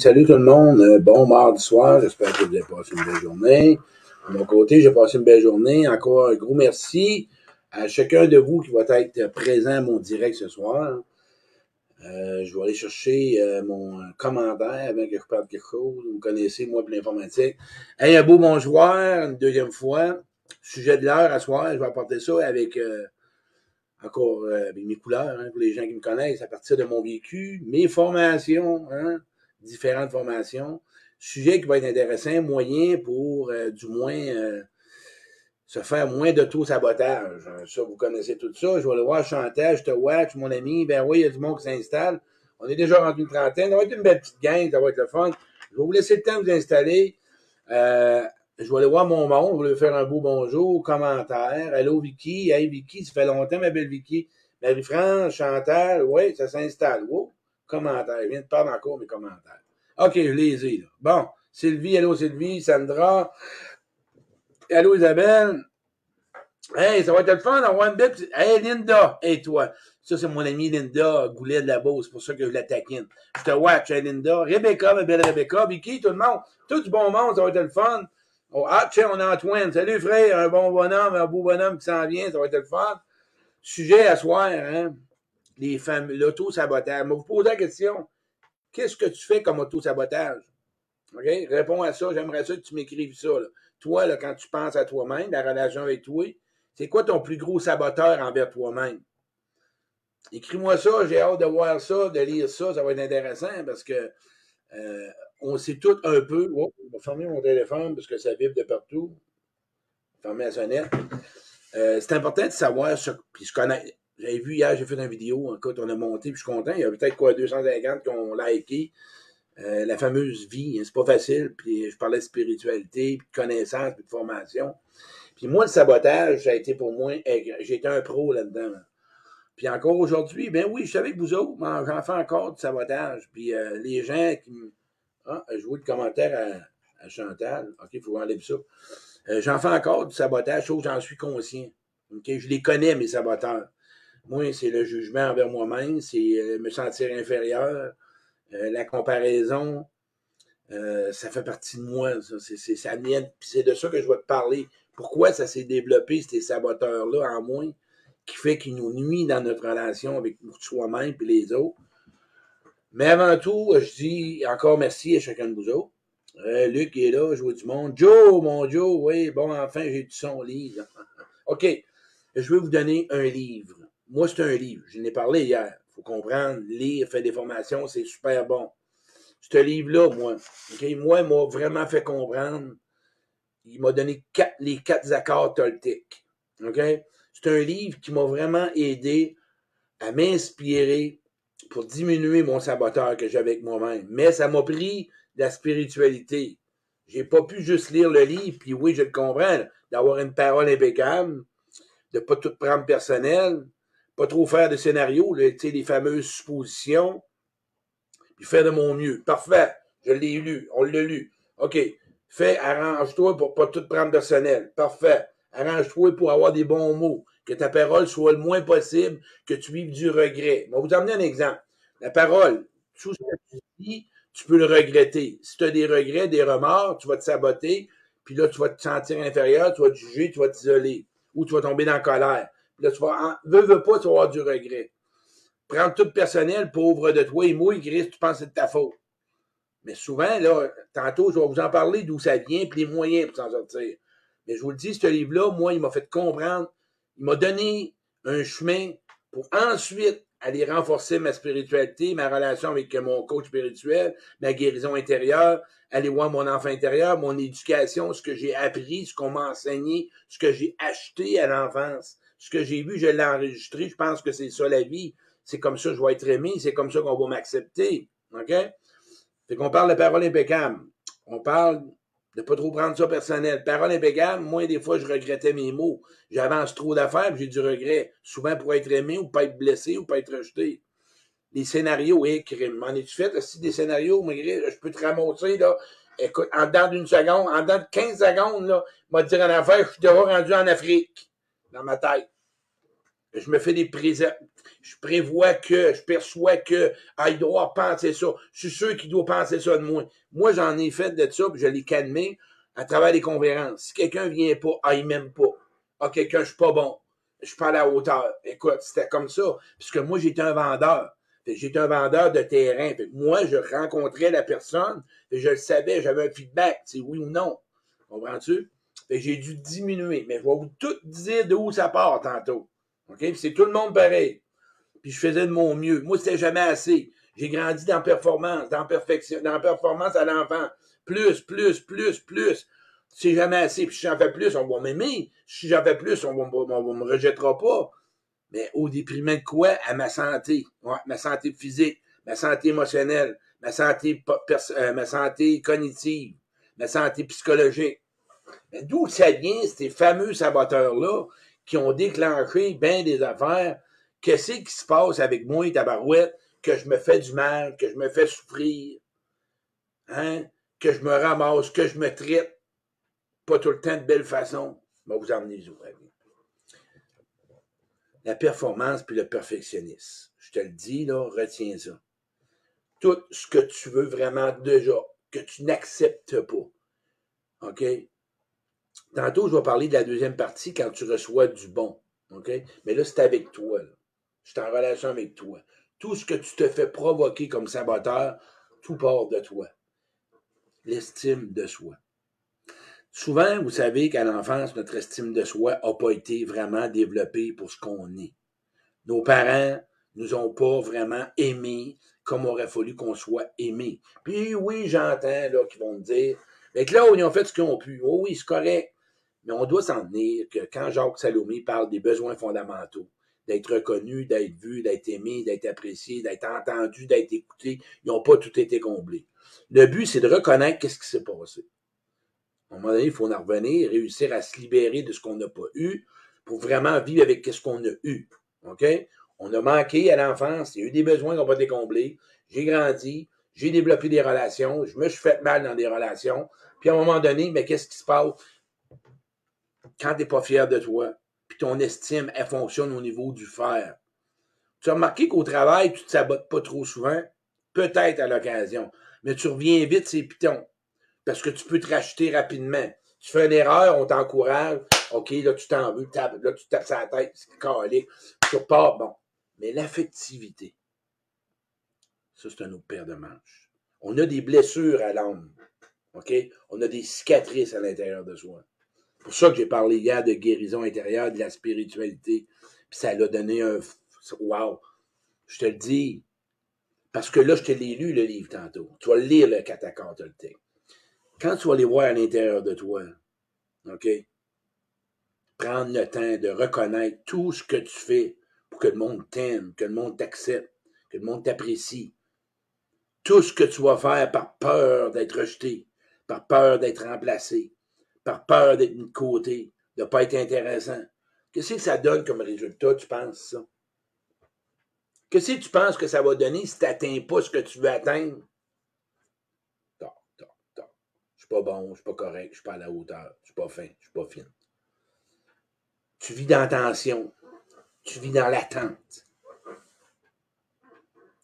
Salut tout le monde. Euh, bon mardi soir. J'espère que vous avez passé une belle journée. De mon côté, j'ai passé une belle journée. Encore un gros merci à chacun de vous qui va être présent à mon direct ce soir. Euh, je vais aller chercher euh, mon commentaire avant que je parle quelque chose. Vous connaissez, moi, pour l'informatique. Hey, un beau bon joueur, une deuxième fois. Sujet de l'heure à soir, je vais apporter ça avec encore mes couleurs, hein, pour les gens qui me connaissent, à partir de mon vécu, mes formations, hein, différentes formations. Sujet qui va être intéressant, moyen pour euh, du moins euh, se faire moins d'auto-sabotage. Ça, vous connaissez tout ça. Je vais aller voir Chantal, je te watch, mon ami. Ben oui, il y a du monde qui s'installe. On est déjà rendu une trentaine. Ça va être une belle petite gang, ça va être le fun. Je vais vous laisser le temps de vous installer. Euh, je vais aller voir mon monde, je vais faire un beau bonjour, commentaire. Allô Vicky, hey Vicky, ça fait longtemps ma belle Vicky. Marie-France, Chantal, oui, ça s'installe. Wow commentaires. Il vient de parler encore mes commentaires. OK, je les. Là. Bon, Sylvie, allô Sylvie, Sandra. Allô Isabelle. Hey, ça va être le fun d'avoir une belle Hey, Linda, et toi. Ça, c'est mon amie Linda Goulet de la Beauce, c'est pour ça que je la taquine. Je te watch, hey, Linda. Rebecca, ma belle Rebecca. Vicky, tout le monde. Tout du bon monde, ça va être le fun. Oh, ah, tiens, on a Antoine. Salut, frère. Un bon bonhomme, un beau bonhomme qui s'en vient, ça va être le fun. Sujet à soir, hein les femmes, l'auto-sabotage. vous posez la question, qu'est-ce que tu fais comme auto-sabotage? OK? Réponds à ça. J'aimerais ça que tu m'écrives ça. Toi, quand tu penses à toi-même, la relation avec toi, c'est quoi ton plus gros saboteur envers toi-même? Écris-moi ça, j'ai hâte de voir ça, de lire ça, ça va être intéressant parce que euh, on sait tout un peu. Oh, je vais fermer mon téléphone parce que ça vibre de partout. Fermer la sonnette. Euh, c'est important de savoir. Puis je connais. J'avais vu hier, j'ai fait une vidéo, écoute, on a monté, puis je suis content. Il y a peut-être quoi, 250 qui ont liké. Euh, la fameuse vie, hein, c'est pas facile. Puis je parlais de spiritualité, puis de connaissance, puis de formation. Puis moi, le sabotage, ça a été pour moi, j'ai été un pro là-dedans. Puis encore aujourd'hui, ben oui, je savais que vous autres, j'en fais encore du sabotage. Puis euh, les gens qui me. Ah, je vois le commentaire à, Chantal. OK, il faut enlever ça. Euh, j'en fais encore du sabotage, chose j'en suis conscient. OK, je les connais, mes saboteurs. Moi, c'est le jugement envers moi-même, c'est euh, me sentir inférieur, euh, la comparaison, euh, ça fait partie de moi. Ça. C'est, ça c'est de ça que je vais te parler. Pourquoi ça s'est développé, ces saboteurs-là, en moi, qui fait qu'ils nous nuit dans notre relation avec soi-même et les autres. Mais avant tout, je dis encore merci à chacun de vous autres. Luc est là, vois du monde. Joe, mon Joe, oui, bon, enfin, j'ai du son livre. OK, je vais vous donner un livre moi, c'est un livre. Je n'ai parlé hier. Il faut comprendre, lire, faire des formations, c'est super bon. Ce livre-là, moi, moi, il m'a vraiment fait comprendre. Il m'a donné les quatre accords toltiques. C'est un livre qui m'a vraiment aidé à m'inspirer pour diminuer mon saboteur que j'avais avec moi-même. Mais ça m'a pris de la spiritualité. J'ai pas pu juste lire le livre, puis oui, je le comprends, d'avoir une parole impeccable, de pas tout prendre personnel, pas trop faire de scénarios, les fameuses suppositions, puis faire de mon mieux. Parfait, je l'ai lu, on l'a lu. OK, fais, arrange-toi pour pas tout prendre personnel. Parfait, arrange-toi pour avoir des bons mots, que ta parole soit le moins possible, que tu vives du regret. Je vais vous amener un exemple. La parole, tout ce que tu dis, tu peux le regretter. Si tu as des regrets, des remords, tu vas te saboter, puis là, tu vas te sentir inférieur, tu vas te juger, tu vas t'isoler, ou tu vas tomber dans la colère. Là, tu vas, veux, veux pas, tu vas avoir du regret. Prends tout personnel, pauvre de toi et moi, Chris, tu penses que c'est de ta faute. Mais souvent, là, tantôt, je vais vous en parler d'où ça vient, puis les moyens pour s'en sortir. Mais je vous le dis, ce livre-là, moi, il m'a fait comprendre, il m'a donné un chemin pour ensuite aller renforcer ma spiritualité, ma relation avec mon coach spirituel, ma guérison intérieure, aller voir mon enfant intérieur, mon éducation, ce que j'ai appris, ce qu'on m'a enseigné, ce que j'ai acheté à l'enfance ce que j'ai vu, je l'ai enregistré, je pense que c'est ça la vie. C'est comme ça que je vais être aimé, c'est comme ça qu'on va m'accepter. OK? Fait qu'on parle de parole impeccable. On parle de pas trop prendre ça personnel. Parole impeccable, moi, des fois, je regrettais mes mots. J'avance trop d'affaires, j'ai du regret. Souvent pour être aimé ou pas être blessé ou pas être rejeté. Les scénarios, et crime. M'en es-tu fait, si des scénarios, je peux te ramasser, là. Écoute, en dedans d'une seconde, en dedans de 15 secondes, là, m'a dire en affaire, je suis déjà rendu en Afrique dans ma tête. je me fais des présents. Je prévois que, je perçois que, ah, il doit penser ça. Je suis sûr qu'il doit penser ça de moi. Moi, j'en ai fait de ça, puis je l'ai calmé à travers les conférences. Si quelqu'un vient pas, ah, il m'aime pas. Ah, quelqu'un, je suis pas bon. Je suis pas à la hauteur. Écoute, c'était comme ça. Puisque moi, j'étais un vendeur. J'étais un vendeur de terrain. moi, je rencontrais la personne, et je le savais, j'avais un feedback, c'est oui ou non. Comprends-tu? J'ai dû diminuer. Mais je vais vous tout dire d'où ça part tantôt. OK? c'est tout le monde pareil. Puis je faisais de mon mieux. Moi, c'était jamais assez. J'ai grandi dans performance, dans perfection, dans performance à l'enfant. Plus, plus, plus, plus. C'est jamais assez. Puis si j'en fais plus, on va m'aimer. Si j'en fais plus, on ne me rejettera pas. Mais au déprimant de quoi? À ma santé. Ma santé physique, ma santé émotionnelle, ma santé, euh, ma santé cognitive, ma santé psychologique. D'où ça vient, ces fameux saboteurs-là, qui ont déclenché bien des affaires? Qu'est-ce qui se passe avec moi et tabarouette? Que je me fais du mal, que je me fais souffrir, hein? que je me ramasse, que je me traite? Pas tout le temps de belle façon. Je vais vous emmener vous La performance puis le perfectionnisme. Je te le dis, là, retiens ça. Tout ce que tu veux vraiment déjà, que tu n'acceptes pas. OK? Tantôt, je vais parler de la deuxième partie quand tu reçois du bon. Mais là, c'est avec toi. Je suis en relation avec toi. Tout ce que tu te fais provoquer comme saboteur, tout part de toi. L'estime de soi. Souvent, vous savez qu'à l'enfance, notre estime de soi n'a pas été vraiment développée pour ce qu'on est. Nos parents nous ont pas vraiment aimés comme aurait fallu qu'on soit aimé. Puis oui, j'entends qu'ils vont me dire, mais que là, ils ont fait ce qu'ils ont pu. Oh oui, c'est correct. Mais on doit s'en tenir que quand Jacques Salomé parle des besoins fondamentaux, d'être reconnu, d'être vu, d'être aimé, d'être apprécié, d'être entendu, d'être écouté, ils n'ont pas tout été comblés. Le but, c'est de reconnaître qu'est-ce qui s'est passé. À un moment donné, il faut en revenir, réussir à se libérer de ce qu'on n'a pas eu pour vraiment vivre avec ce qu'on a eu. OK? On a manqué à l'enfance, il y a eu des besoins pas été comblés. J'ai grandi, j'ai développé des relations, je me suis fait mal dans des relations. Puis à un moment donné, mais qu'est-ce qui se passe? quand tu n'es pas fier de toi, puis ton estime, elle fonctionne au niveau du faire. Tu as remarqué qu'au travail, tu ne te sabotes pas trop souvent? Peut-être à l'occasion. Mais tu reviens vite, c'est piton. Parce que tu peux te racheter rapidement. Tu fais une erreur, on t'encourage. OK, là, tu t'en veux, là, tu tapes sa tête, c'est calé. Tu repars, bon. Mais l'affectivité, ça, c'est un autre paire de manches. On a des blessures à l'âme. OK? On a des cicatrices à l'intérieur de soi pour ça que j'ai parlé hier de guérison intérieure, de la spiritualité. Puis ça l'a donné un wow. Je te le dis. Parce que là, je te l'ai lu, le livre, tantôt. Tu vas lire le catacombe Quand tu vas aller voir à l'intérieur de toi, OK? Prendre le temps de reconnaître tout ce que tu fais pour que le monde t'aime, que le monde t'accepte, que le monde t'apprécie. Tout ce que tu vas faire par peur d'être rejeté, par peur d'être remplacé, par peur d'être mis de côté, de ne pas être intéressant. Qu'est-ce que ça donne comme résultat, tu penses ça? Qu'est-ce que tu penses que ça va donner si tu n'atteins pas ce que tu veux atteindre? Je ne suis pas bon, je suis pas correct, je suis pas à la hauteur, je suis pas fin, je suis pas fine. Tu vis dans la tension, tu vis dans l'attente.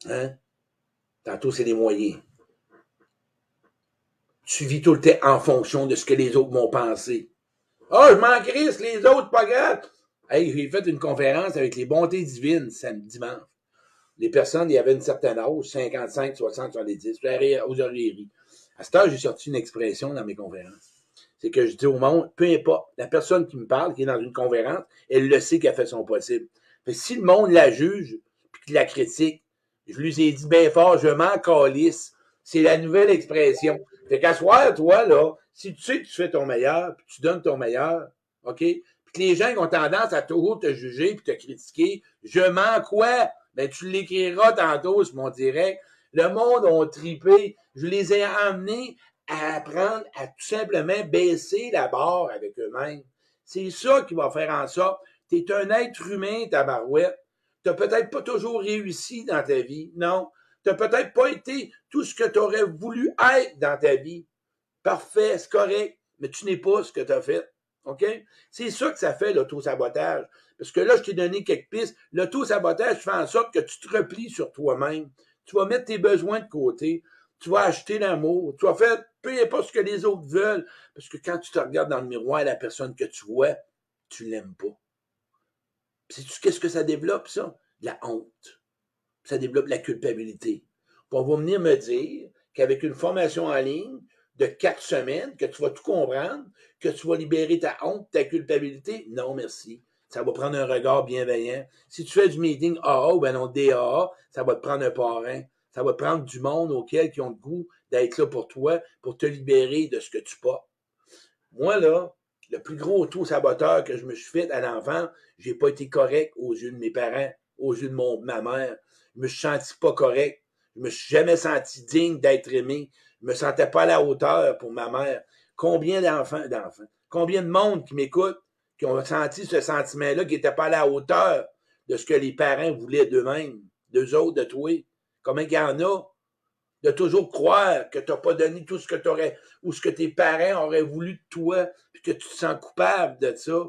Hein? Tantôt, c'est des moyens tu vis tout le temps en fonction de ce que les autres m'ont pensé. Ah, je m'en crisse, les autres, pas grave. Hey, j'ai fait une conférence avec les bontés divines samedi dimanche. Les personnes, il y avait une certaine âge, 55, 60, 70, aux oreilleries. À ce temps, j'ai sorti une expression dans mes conférences. C'est que je dis au monde, peu importe, la personne qui me parle, qui est dans une conférence, elle le sait qu'elle fait son possible. Fait si le monde la juge, puis qu'il la critique, je lui ai dit bien fort, je m'en calisse. C'est la nouvelle expression. Fait qu'à soir, toi, là, si tu sais que tu fais ton meilleur, puis tu donnes ton meilleur, OK? Puis que les gens ont tendance à toujours te juger puis te critiquer, je mens quoi? Ben, tu l'écriras tantôt sur mon direct. Le monde ont tripé. Je les ai emmenés à apprendre à tout simplement baisser la barre avec eux-mêmes. C'est ça qui va faire en sorte. Tu es un être humain, ta barouette. Tu n'as peut-être pas toujours réussi dans ta vie. Non. Tu n'as peut-être pas été tout ce que tu aurais voulu être dans ta vie. Parfait, c'est correct, mais tu n'es pas ce que tu as fait. OK? C'est ça que ça fait, l'auto-sabotage. Parce que là, je t'ai donné quelques pistes. L'auto-sabotage fait en sorte que tu te replies sur toi-même. Tu vas mettre tes besoins de côté. Tu vas acheter l'amour. Tu vas faire peu importe ce que les autres veulent. Parce que quand tu te regardes dans le miroir, la personne que tu vois, tu l'aimes pas. Sais-tu qu'est-ce que ça développe, ça? La honte. Ça développe la culpabilité. On va venir me dire qu'avec une formation en ligne de quatre semaines, que tu vas tout comprendre, que tu vas libérer ta honte, ta culpabilité. Non, merci. Ça va prendre un regard bienveillant. Si tu fais du meeting AA ou ben non DAA, ça va te prendre un parrain. Ça va te prendre du monde auquel qui ont le goût d'être là pour toi, pour te libérer de ce que tu pas. Moi, là, le plus gros tout saboteur que je me suis fait à l'enfant, j'ai pas été correct aux yeux de mes parents, aux yeux de mon, ma mère. Je me suis senti pas correct. Je me suis jamais senti digne d'être aimé. Je me sentais pas à la hauteur pour ma mère. Combien d'enfants, d'enfants, combien de monde qui m'écoute, qui ont senti ce sentiment-là, qui n'était pas à la hauteur de ce que les parents voulaient d'eux-mêmes, d'eux autres, de toi? Comment il y en a de toujours croire que tu n'as pas donné tout ce que tu aurais ou ce que tes parents auraient voulu de toi, puis que tu te sens coupable de ça?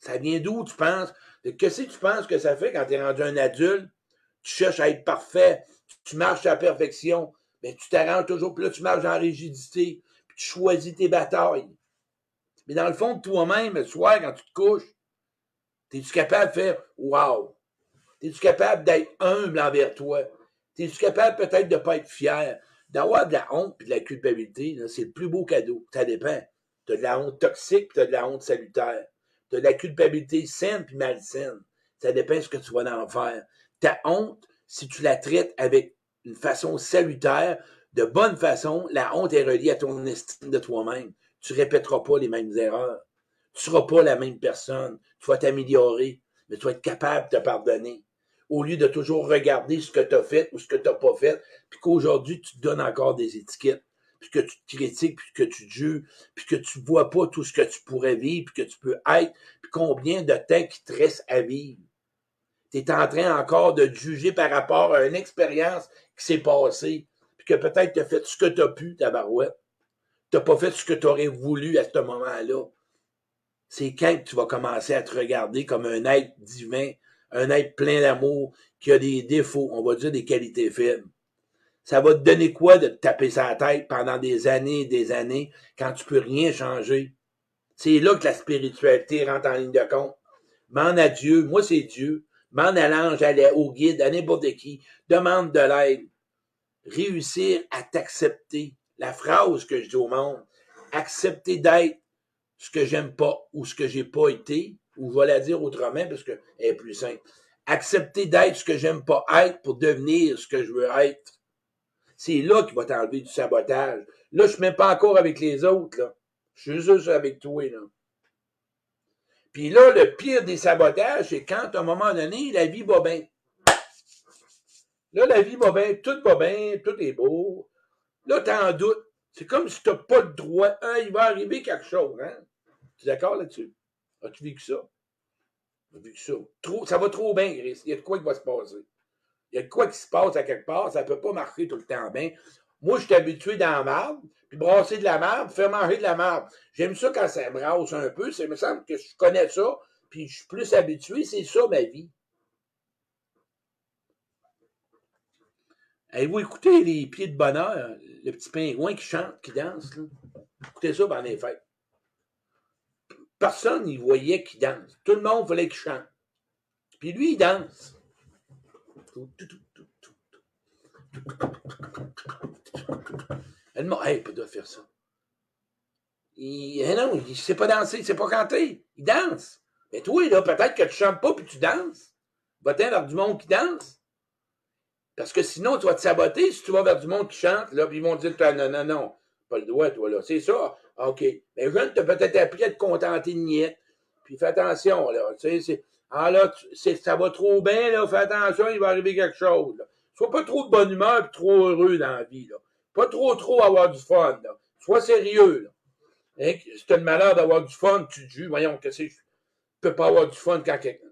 Ça vient d'où, tu penses? Que tu penses que ça fait quand tu es rendu un adulte? Tu cherches à être parfait, tu marches à la perfection, mais tu t'arranges toujours, puis là, tu marches en rigidité, puis tu choisis tes batailles. Mais dans le fond de toi-même, le soir, quand tu te couches, es-tu capable de faire Wow! Es-tu capable d'être humble envers toi? Es-tu capable peut-être de ne pas être fier? D'avoir de la honte et de la culpabilité, c'est le plus beau cadeau. Ça dépend. Tu as de la honte toxique tu as de la honte salutaire. Tu as de la culpabilité saine puis malsaine. Ça dépend de ce que tu vas en faire. Ta honte, si tu la traites avec une façon salutaire, de bonne façon, la honte est reliée à ton estime de toi-même. Tu répéteras pas les mêmes erreurs. Tu seras pas la même personne. Tu vas t'améliorer, mais tu vas être capable de te pardonner au lieu de toujours regarder ce que tu as fait ou ce que tu n'as pas fait, puis qu'aujourd'hui, tu te donnes encore des étiquettes, puis que tu te critiques, puis que tu te puis que tu vois pas tout ce que tu pourrais vivre, puis que tu peux être, puis combien de temps qui te reste à vivre. Tu es en train encore de te juger par rapport à une expérience qui s'est passée, puis que peut-être tu as fait ce que tu as pu, ta barouette. Tu n'as pas fait ce que tu aurais voulu à ce moment-là. C'est quand tu vas commencer à te regarder comme un être divin, un être plein d'amour, qui a des défauts, on va dire des qualités faibles. Ça va te donner quoi de te taper sa tête pendant des années et des années quand tu peux rien changer? C'est là que la spiritualité rentre en ligne de compte. Mande à Dieu, moi c'est Dieu. Mande à l'ange, au guide, à n'importe qui. Demande de l'aide. Réussir à t'accepter. La phrase que je dis au monde. Accepter d'être ce que j'aime pas ou ce que j'ai pas été, ou je vais la dire autrement parce qu'elle est plus simple. Accepter d'être ce que j'aime pas être pour devenir ce que je veux être. C'est là qu'il va t'enlever du sabotage. Là, je suis même pas encore avec les autres, là. Je suis juste avec toi, là. Puis là, le pire des sabotages, c'est quand, à un moment donné, la vie va bien. Là, la vie va bien, tout va bien, tout est beau. Là, tu en doutes. C'est comme si tu n'as pas le droit. Hein, il va arriver quelque chose, hein? Tu es d'accord là-dessus? As-tu vécu ça? As vécu ça? Ça va trop bien, Chris. Il y a de quoi qui va se passer. Il y a de quoi qui se passe à quelque part. Ça peut pas marcher tout le temps bien. Moi, je suis habitué dans la marde, puis brasser de la marde, faire manger de la marde. J'aime ça quand ça brasse un peu. Ça me semble que je connais ça, puis je suis plus habitué. C'est ça, ma vie. Avez-vous écouté les pieds de bonheur, le petit pingouin qui chante, qui danse? Là? Écoutez ça pendant les fêtes. Personne n'y voyait qu'il danse. Tout le monde voulait qu'il chante. Puis lui, il danse. Elle m'a hey, pas faire ça. Il, eh non, il sait pas danser, il sait pas canter. Il danse. Mais toi, là, peut-être que tu chantes pas puis tu danses. Va-t'en vers du monde qui danse. Parce que sinon, tu vas te saboter si tu vas vers du monde qui chante, là, ils vont dire, non, non, non, pas le droit, toi, là. C'est ça. OK. Mais jeune, tu as peut-être appris à te contenter de niette. Puis fais attention, là. Tu sais, ah là, ça va trop bien, là. Fais attention, il va arriver quelque chose. Sois pas trop de bonne humeur et trop heureux dans la vie, là. Pas trop, trop avoir du fun, là. Sois sérieux, là. Hein? Si t'as le malheur d'avoir du fun, tu te voyons, que c'est. Tu peux pas avoir du fun quand quelqu'un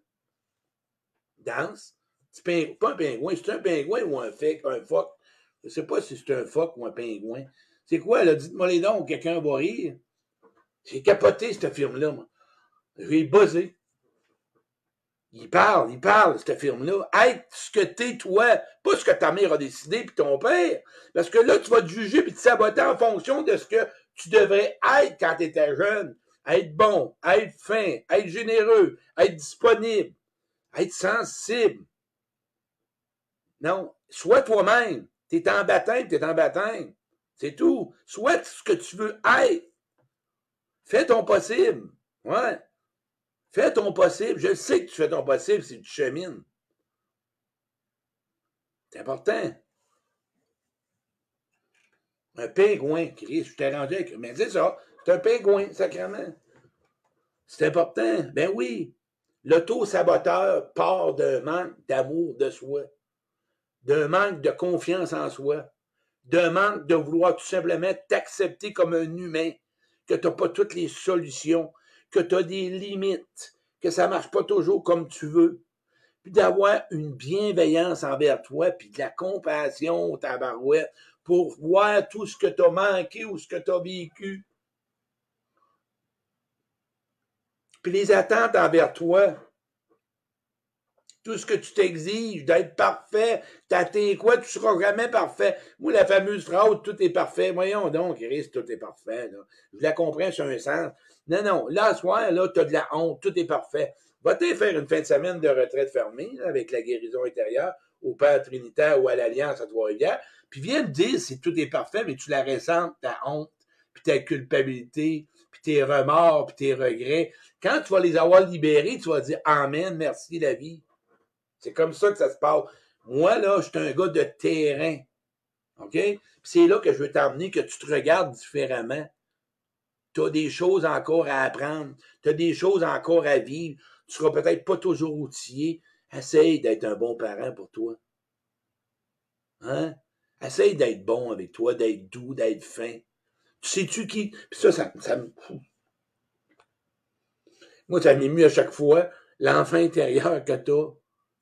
danse. C'est pas un pingouin, c'est un pingouin ou un phoque, un phoque. Je sais pas si c'est un phoque ou un pingouin. C'est quoi, là? Dites-moi les dons, quelqu'un va rire. J'ai capoté, cette firme-là, moi. J'ai buzzé. Il parle, il parle, cette firme-là. Être ce que t'es toi, pas ce que ta mère a décidé puis ton père. Parce que là, tu vas te juger puis te saboter en fonction de ce que tu devrais être quand tu étais jeune. Être bon, être fin, être généreux, être disponible, être sensible. Non, sois toi-même. T'es en baptême, t'es en baptême. C'est tout. Sois ce que tu veux être. Fais ton possible. Ouais. Fais ton possible. Je sais que tu fais ton possible si tu chemines. C'est important. Un pingouin, Chris, je t'ai rendu avec. Mais c'est ça, c'est un pingouin, sacrément. C'est important. Ben oui. L'auto-saboteur part d'un manque d'amour de soi, d'un manque de confiance en soi, d'un manque de vouloir tout simplement t'accepter comme un humain, que tu n'as pas toutes les solutions, que tu as des limites, que ça marche pas toujours comme tu veux, puis d'avoir une bienveillance envers toi, puis de la compassion, ta barouette, pour voir tout ce que tu as manqué ou ce que tu as vécu. Puis les attentes envers toi, tout ce que tu t'exiges d'être parfait, t'attends quoi, tu seras jamais parfait. Moi, la fameuse phrase, tout est parfait. Voyons donc, Chris, tout est parfait. Je la comprends sur un sens. Non, non, là, soir, là, t'as de la honte, tout est parfait. Va-t-il faire une fin de semaine de retraite fermée, avec la guérison intérieure, au Père Trinitaire ou à l'Alliance à Trois-Rivières, puis viens me dire si tout est parfait, mais tu la ressens, ta honte, puis ta culpabilité, puis tes remords, puis tes regrets. Quand tu vas les avoir libérés, tu vas dire Amen, merci la vie. C'est comme ça que ça se passe. Moi, là, je suis un gars de terrain. OK? C'est là que je veux t'emmener, que tu te regardes différemment. Tu as des choses encore à apprendre. Tu as des choses encore à vivre. Tu seras peut-être pas toujours outillé. Essaye d'être un bon parent pour toi. Hein? Essaye d'être bon avec toi, d'être doux, d'être fin. Tu sais-tu qui? Puis ça, ça, ça me. Moi, ça m'émue à chaque fois. L'enfant intérieur que tu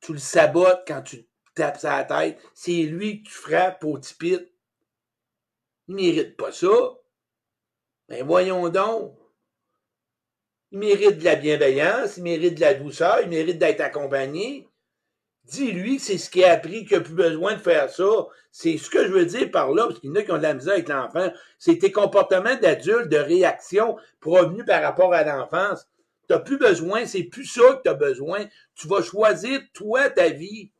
tu le sabotes quand tu tapes sa tête. C'est lui que tu frappes au tipit. Il mérite pas ça. Mais voyons donc. Il mérite de la bienveillance, il mérite de la douceur, il mérite d'être accompagné. Dis-lui c'est ce qu'il a appris, qu'il n'a plus besoin de faire ça. C'est ce que je veux dire par là, parce qu'il y en a qui ont de la misère avec l'enfant. C'est tes comportements d'adulte, de réaction provenus par rapport à l'enfance. Tu n'as plus besoin, c'est plus ça que tu as besoin. Tu vas choisir, toi, ta vie.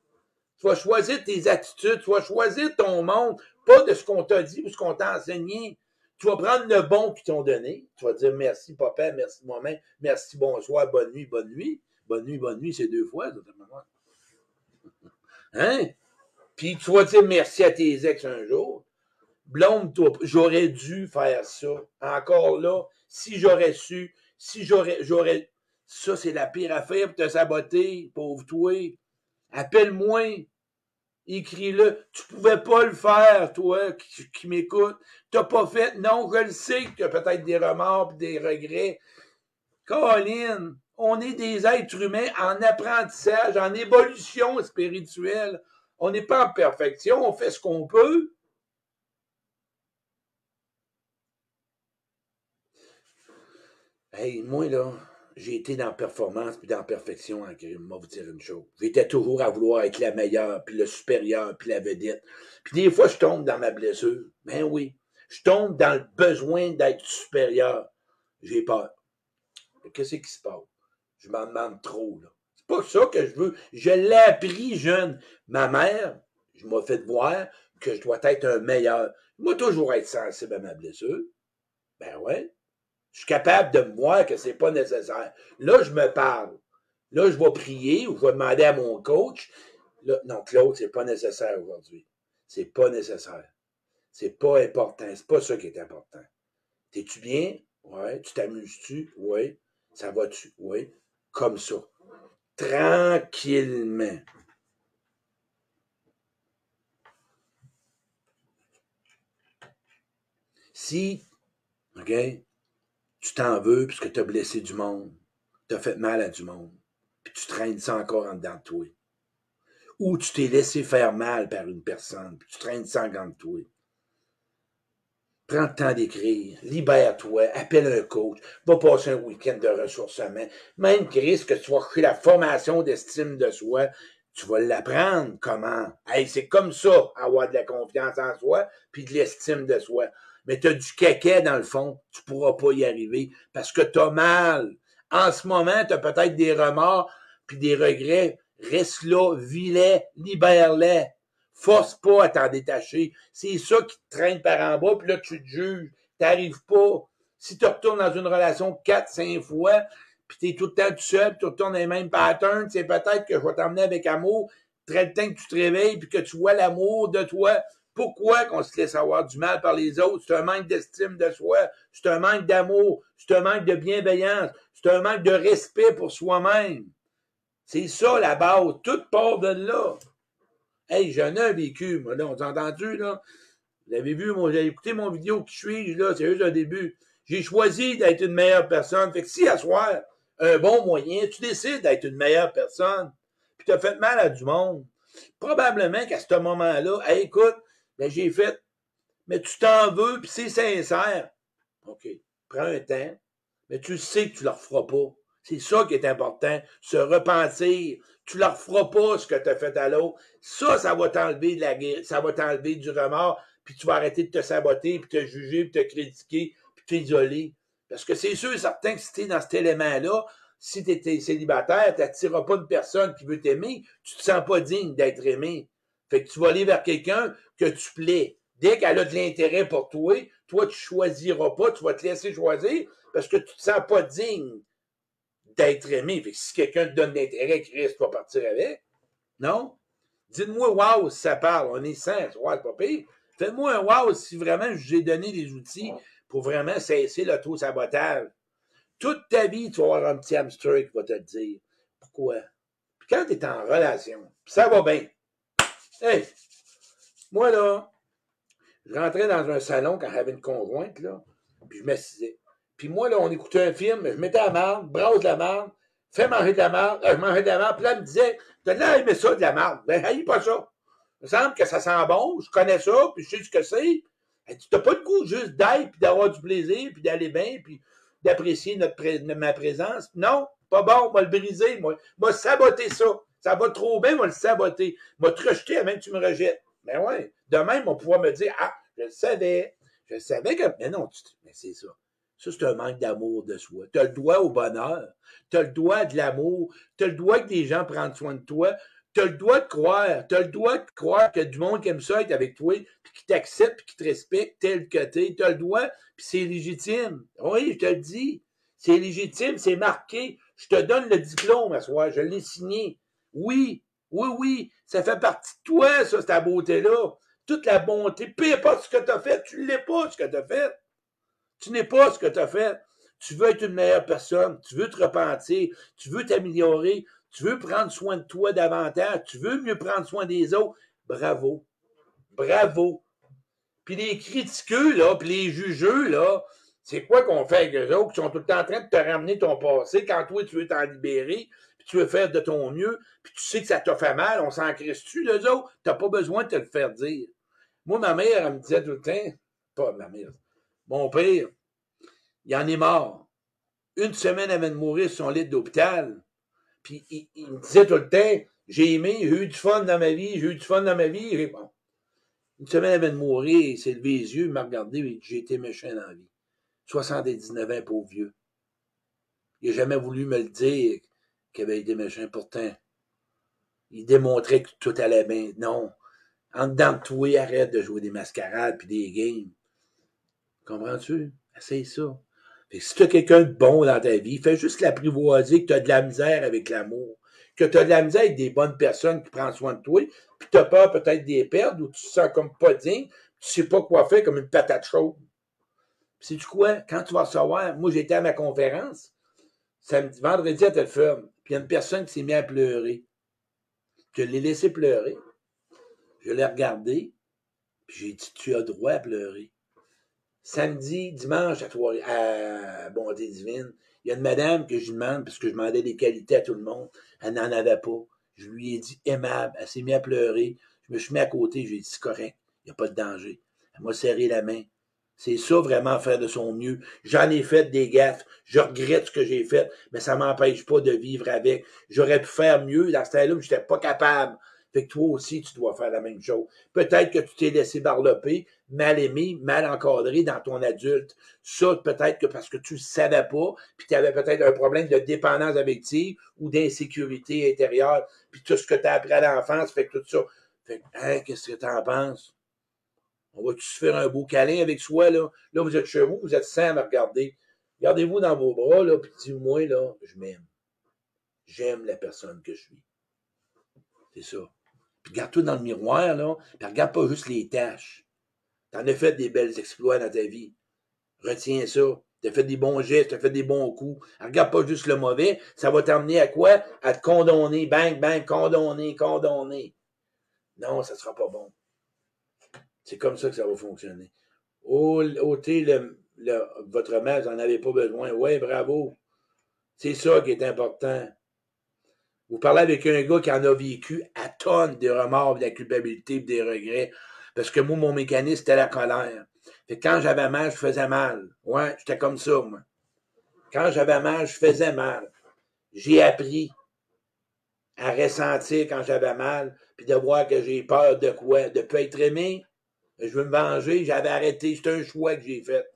Tu vas choisir tes attitudes, tu vas choisir ton monde, pas de ce qu'on t'a dit ou ce qu'on t'a enseigné. Tu vas prendre le bon qu'ils t'ont donné. Tu vas dire merci, papa, merci, maman, merci, bonsoir, bonne nuit, bonne nuit. Bonne nuit, bonne nuit, c'est deux fois. Hein? Puis tu vas dire merci à tes ex un jour. Blonde, j'aurais dû faire ça. Encore là, si j'aurais su, si j'aurais, j'aurais, ça, c'est la pire affaire pour te saboter, pauvre toi. Appelle-moi. Écris-le. Tu pouvais pas le faire, toi, qui, qui m'écoute. T'as pas fait. Non, je le sais que tu as peut-être des remords des regrets. Colin, on est des êtres humains en apprentissage, en évolution spirituelle. On n'est pas en perfection, on fait ce qu'on peut. Hey, moi, là, j'ai été dans performance puis dans la perfection en crime. Moi, vous dire une chose. J'étais toujours à vouloir être la meilleure, puis le supérieur, puis la vedette. Puis des fois, je tombe dans ma blessure. Ben oui. Je tombe dans le besoin d'être supérieur. J'ai peur. Qu'est-ce qui se passe? Je m'en demande trop, là. C'est pas ça que je veux. Je l'ai appris jeune. Ma mère, je m'ai fait voir que je dois être un meilleur. Moi, toujours être sensible à ma blessure. Ben ouais. Je suis capable de me voir que c'est pas nécessaire. Là, je me parle. Là, je vais prier ou je vais demander à mon coach. Là, non, Claude, c'est pas nécessaire aujourd'hui. C'est pas nécessaire. C'est pas important. C'est pas ça qui est important. T'es-tu bien? Ouais. Tu t'amuses-tu? Oui. Ça va-tu? Oui. Comme ça. Tranquillement. Si, OK, tu t'en veux puisque tu as blessé du monde, tu as fait mal à du monde, puis tu traînes ça encore en dedans de toi. Ou tu t'es laissé faire mal par une personne, puis tu traînes ça en de toi. Prends le temps d'écrire. Libère-toi. Appelle un coach. Va passer un week-end de ressourcement. Même, Chris, que tu vas créer la formation d'estime de soi, tu vas l'apprendre. Comment? Hey, c'est comme ça, avoir de la confiance en soi puis de l'estime de soi. Mais tu as du caquet dans le fond. Tu pourras pas y arriver parce que tu as mal. En ce moment, tu as peut-être des remords puis des regrets. Reste là, vis-les, libère-les. Force pas à t'en détacher. C'est ça qui te traîne par en bas, puis là, tu te juges. T'arrives pas. Si tu retournes dans une relation quatre, cinq fois, puis t'es tout le temps tout seul, tu retournes les mêmes patterns, c'est peut-être que je vais t'emmener avec amour, très le temps que tu te réveilles, puis que tu vois l'amour de toi. Pourquoi qu'on se laisse avoir du mal par les autres? C'est un manque d'estime de soi, c'est un manque d'amour, c'est un manque de bienveillance, c'est un manque de respect pour soi-même. C'est ça la base. Tout part de là. Hey, j'en ai vécu, moi, là. On t'a entendu, là? Vous avez vu, moi, j'ai écouté mon vidéo qui suis, là, c'est juste un début. J'ai choisi d'être une meilleure personne. Fait que si à soir, un bon moyen, tu décides d'être une meilleure personne, puis tu as fait mal à du monde, probablement qu'à ce moment-là, hey, écoute, ben, j'ai fait, mais tu t'en veux, puis c'est sincère. OK, prends un temps, mais tu sais que tu ne le referas pas. C'est ça qui est important, se repentir. Tu leur feras pas ce que tu as fait à l'autre. Ça, ça va t'enlever de la ça va t'enlever du remords, puis tu vas arrêter de te saboter, puis te juger, puis te critiquer, puis t'isoler. Parce que c'est sûr et certain que si tu es dans cet élément-là, si tu es célibataire, tu n'attireras pas une personne qui veut t'aimer, tu te sens pas digne d'être aimé. Fait que tu vas aller vers quelqu'un que tu plais. Dès qu'elle a de l'intérêt pour toi, toi, tu choisiras pas, tu vas te laisser choisir parce que tu te sens pas digne d'être aimé. Fait que si quelqu'un te donne l'intérêt, Chris, tu vas partir avec. Non? Dites-moi wow si ça parle. On est sans, ouais, c'est pas pire. Faites-moi un wow si vraiment je donné des outils pour vraiment cesser l'auto-sabotage. Toute ta vie, tu vas avoir un petit hamster qui va te dire. Pourquoi? Puis quand tu es en relation, ça va bien. Hey! Moi, là, je rentrais dans un salon quand j'avais une conjointe, là, puis je m'assisais. Puis moi, là, on écoutait un film, je mettais la marde, brasse de la marde, fais manger de la marde, je mangeais de la marde, puis là, elle me disait, t'as l'air aimer ça, de la marde. Ben, haïs pas ça. Il me semble que ça sent bon, je connais ça, puis je sais ce que c'est. Tu n'as pas de goût juste d'être, puis d'avoir du plaisir, puis d'aller bien, puis d'apprécier notre ma présence. Non, pas bon, moi le briser, moi, moi saboter ça. Ça va trop bien, moi le saboter. Moi te rejeter avant que tu me rejettes? Mais ben ouais, demain, on va pouvoir me dire, ah, je le savais. Je le savais que. Mais non, mais c'est ça. Ça, c'est un manque d'amour de soi. Tu as le droit au bonheur. Tu as le droit de l'amour. Tu as le droit que des gens prennent soin de toi. Tu as le droit de croire. Tu as le droit de croire que du monde qui aime ça être avec toi, puis qui t'accepte, puis qui te respecte tel que tu es. Tu as le droit, puis c'est légitime. Oui, je te le dis. C'est légitime, c'est marqué. Je te donne le diplôme à soi. Je l'ai signé. Oui, oui, oui. Ça fait partie de toi, ça, cette beauté-là. Toute la bonté. Peu importe ce que tu as fait, tu ne l'es pas, ce que tu as fait. Tu n'es pas ce que tu as fait. Tu veux être une meilleure personne, tu veux te repentir, tu veux t'améliorer, tu veux prendre soin de toi davantage, tu veux mieux prendre soin des autres. Bravo. Bravo. Puis les critiqueux, là, puis les jugeux, là, c'est quoi qu'on fait avec eux autres qui sont tout le temps en train de te ramener ton passé quand toi, tu veux t'en libérer, tu veux faire de ton mieux, puis tu sais que ça t'a fait mal, on s'en crisse-tu, les autres? T'as pas besoin de te le faire dire. Moi, ma mère, elle me disait tout le temps, pas ma mère, mon père, il en est mort. Une semaine avant de mourir sur son lit d'hôpital. Puis il, me disait tout le temps, j'ai aimé, j'ai eu du fun dans ma vie, j'ai eu du fun dans ma vie. Bon. Une semaine avant de mourir, il s'est levé les yeux, il m'a regardé, j'ai été méchant dans la vie. 79 ans, pauvre vieux. Il n'a jamais voulu me le dire qu'il avait été méchant. Pourtant, il démontrait que tout allait bien. Non. En dedans de toi, arrête de jouer des mascarades puis des games. Comprends-tu? Essaye ça. Fait que si tu as quelqu'un de bon dans ta vie, fais juste l'apprivoiser que tu as de la misère avec l'amour. Que tu as de la misère avec des bonnes personnes qui prennent soin de toi, puis tu as peur peut-être des perdre ou tu te sens comme pas digne, tu sais pas quoi faire comme une patate chaude. Puis sais-tu quoi? Quand tu vas savoir, moi j'étais à ma conférence, vendredi à Telfirm, puis il y a une personne qui s'est mise à pleurer. Je l'ai laissé pleurer. Je l'ai regardé, puis j'ai dit, tu as droit à pleurer samedi, dimanche à, toi, à Bonté Divine, il y a une madame que je demande, parce je demandais des qualités à tout le monde, elle n'en avait pas. Je lui ai dit aimable, elle s'est mise à pleurer. Je me suis mis à côté, je lui ai dit c'est correct, il n'y a pas de danger. Elle m'a serré la main. C'est ça vraiment faire de son mieux. J'en ai fait des gaffes. Je regrette ce que j'ai fait, mais ça m'empêche pas de vivre avec. J'aurais pu faire mieux dans ce temps-là, mais j'étais pas capable. Fait que toi aussi, tu dois faire la même chose. Peut-être que tu t'es laissé barloper, mal aimé, mal encadré dans ton adulte. Ça, peut-être que parce que tu ne savais pas, puis tu avais peut-être un problème de dépendance affective ou d'insécurité intérieure, puis tout ce que tu as appris à l'enfance, fait que tout ça. Fait que, hein, qu'est-ce que tu en penses? On va-tu se faire un beau câlin avec soi, là? Là, vous êtes chez vous, vous êtes sans à regarder. Regardez-vous dans vos bras, là, puis dis-moi, là, je m'aime. J'aime la personne que je suis. C'est ça. Puis regarde-toi dans le miroir, là, puis regarde pas juste les tâches. T'en as fait des belles exploits dans ta vie. Retiens ça. T'as fait des bons gestes, t'as fait des bons coups. Regarde pas juste le mauvais. Ça va t'amener à quoi? À te condamner. Bang, bang, condamner, condamner. Non, ça sera pas bon. C'est comme ça que ça va fonctionner. Ôtez votre mère, vous n'en avez pas besoin. Ouais, bravo. C'est ça qui est important. Vous parlez avec un gars qui en a vécu à tonnes de remords, de la culpabilité, des regrets. Parce que moi, mon mécanisme, c'était la colère. Fait quand j'avais mal, je faisais mal. Ouais, j'étais comme ça, moi. Quand j'avais mal, je faisais mal. J'ai appris à ressentir quand j'avais mal, puis de voir que j'ai peur de quoi? De pas être aimé? Je veux me venger, j'avais arrêté. C'est un choix que j'ai fait.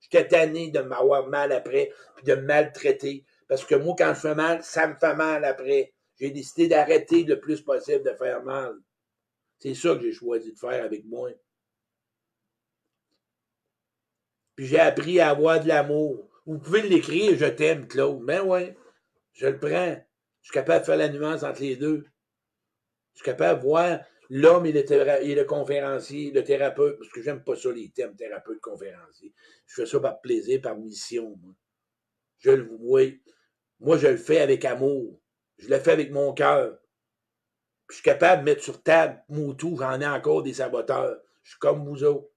J'étais tanné de m'avoir mal après, puis de me maltraiter. Parce que moi, quand je fais mal, ça me fait mal après j'ai décidé d'arrêter le plus possible de faire mal. C'est ça que j'ai choisi de faire avec moi. Puis j'ai appris à avoir de l'amour. Vous pouvez l'écrire, je t'aime, Claude. Mais ben ouais, je le prends. Je suis capable de faire la nuance entre les deux. Je suis capable de voir l'homme et le, et le conférencier, le thérapeute, parce que j'aime pas ça, les thèmes thérapeute, conférencier. Je fais ça par plaisir, par mission. Je le vois. Moi, je le fais avec amour. Je le fais avec mon cœur. Je suis capable de mettre sur table Moutou, j'en ai encore des saboteurs. Je suis comme vous autres.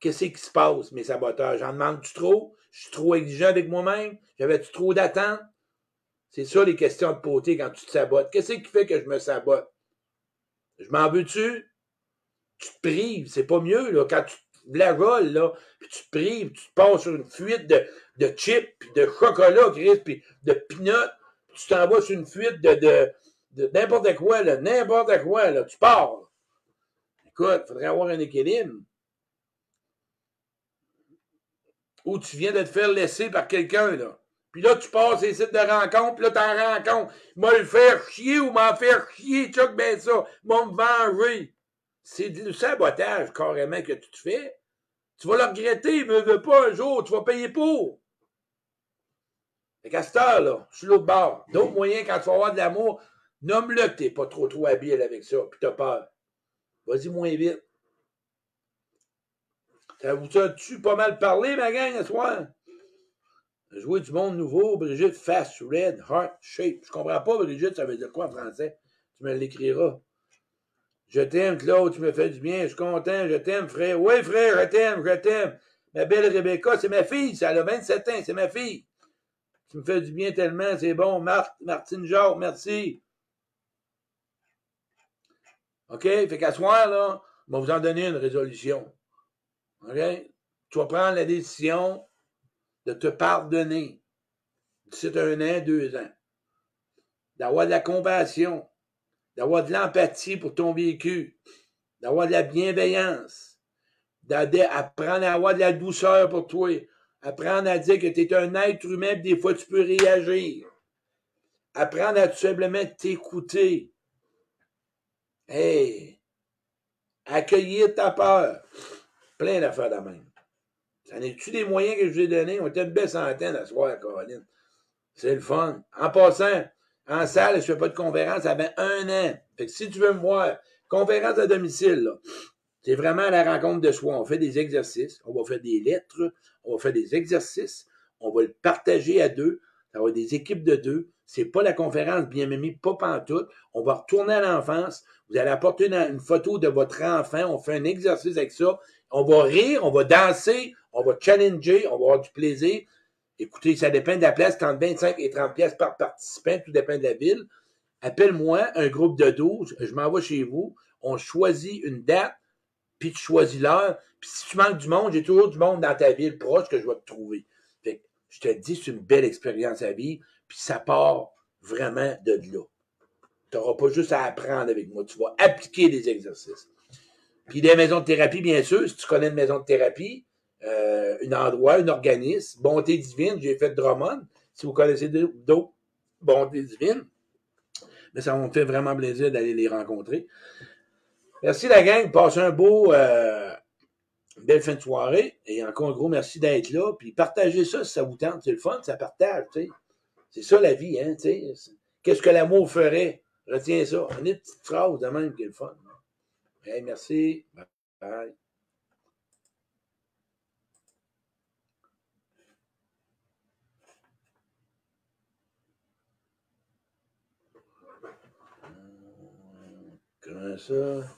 Qu'est-ce qui se passe, mes saboteurs? J'en demande-tu trop? Je suis trop exigeant avec moi-même? J'avais-tu trop d'attentes? C'est ça les questions de beauté quand tu te sabotes. Qu'est-ce qui fait que je me sabote? Je m'en veux-tu? Tu te prives, c'est pas mieux, là. Quand tu la là, puis tu te prives, tu te passes sur une fuite de, de chips, puis de chocolat, Chris, puis de peanuts, tu t'en vas sur une fuite de, de, n'importe quoi, là, n'importe quoi, là, tu pars. Écoute, il faudrait avoir un équilibre. Ou tu viens de te faire laisser par quelqu'un, là. Puis là, tu passes les sites de rencontre, puis là, t'en rencontres. M'a le faire chier ou m'en faire chier, que ben ça. M'a me venger. C'est du sabotage, carrément, que tu te fais. Tu vas le regretter, mais veux pas un jour, tu vas payer pour. Fait qu'à cette heure-là, sur l'autre bord, d'autres moyens, quand tu vas avoir de l'amour, nomme-le que t'es pas trop trop habile avec ça, puis t'as peur. Vas-y moins vite. Ça vous a-tu pas mal parlé, ma gang, ce soir? Jouer du monde nouveau, Brigitte, Fast, Red, Heart, Shape. Je comprends pas, Brigitte, ça veut dire quoi en français? Tu me l'écriras. Je t'aime, Claude, tu me fais du bien, je suis content, je t'aime, frère. Oui, frère, je t'aime, je t'aime. Ma belle Rebecca, c'est ma fille, ça a 27 ans, c'est ma fille. Tu me fais du bien tellement, c'est bon. Martine Jacques, merci. OK? Fait qu'à soir, là, on va vous en donner une résolution. OK? Tu vas prendre la décision de te pardonner d'ici un an, deux ans. D'avoir de la compassion, d'avoir de l'empathie pour ton vécu, d'avoir de la bienveillance, d'apprendre à avoir de la douceur pour toi, Apprendre à dire que tu es un être humain, et des fois tu peux réagir. Apprendre à tout simplement t'écouter. Hey! Accueillir ta peur. Plein d'affaires de même. Ça n'est-tu des moyens que je vous ai donnés? On était une belle centaine à soir, Caroline. C'est le fun. En passant, en salle, je fais pas de conférence, ça fait un an. Fait que si tu veux me voir, conférence à domicile, c'est vraiment la rencontre de soi. On fait des exercices, on va faire des lettres, on va faire des exercices, on va le partager à deux, ça va être des équipes de deux. C'est pas la conférence bien mémie, pas pantoute. On va retourner à l'enfance. Vous allez apporter une, photo de votre enfant. On fait un exercice avec ça. On va rire, on va danser, on va challenger, on va avoir du plaisir. Écoutez, ça dépend de la place, entre 25 et 30 pièces par participant, tout dépend de la ville. Appelle-moi un groupe de 12, je m'envoie chez vous, on choisit une date, puis tu choisis l'heure, Puis si tu manques du monde, j'ai toujours du monde dans ta ville proche que je vais te trouver. Fait que je te dis, c'est une belle expérience à vivre, puis ça part vraiment de là. Tu n'auras pas juste à apprendre avec moi, tu vas appliquer des exercices. Puis des maisons de thérapie, bien sûr, si tu connais une maison de thérapie, euh, un endroit, un organisme, Bonté Divine, j'ai fait Drummond, si vous connaissez d'autres Bonté Divine, mais ça me fait vraiment plaisir d'aller les rencontrer. Merci la gang, passez un beau, euh, belle fin de soirée, et encore un gros merci d'être là, puis partagez ça si ça vous tente, c'est le fun, ça partage. C'est ça la vie, hein. Qu'est-ce que l'amour ferait? Retiens ça. On est une petite phrase de même qui est le fun. Merci. Bye. Comment ça?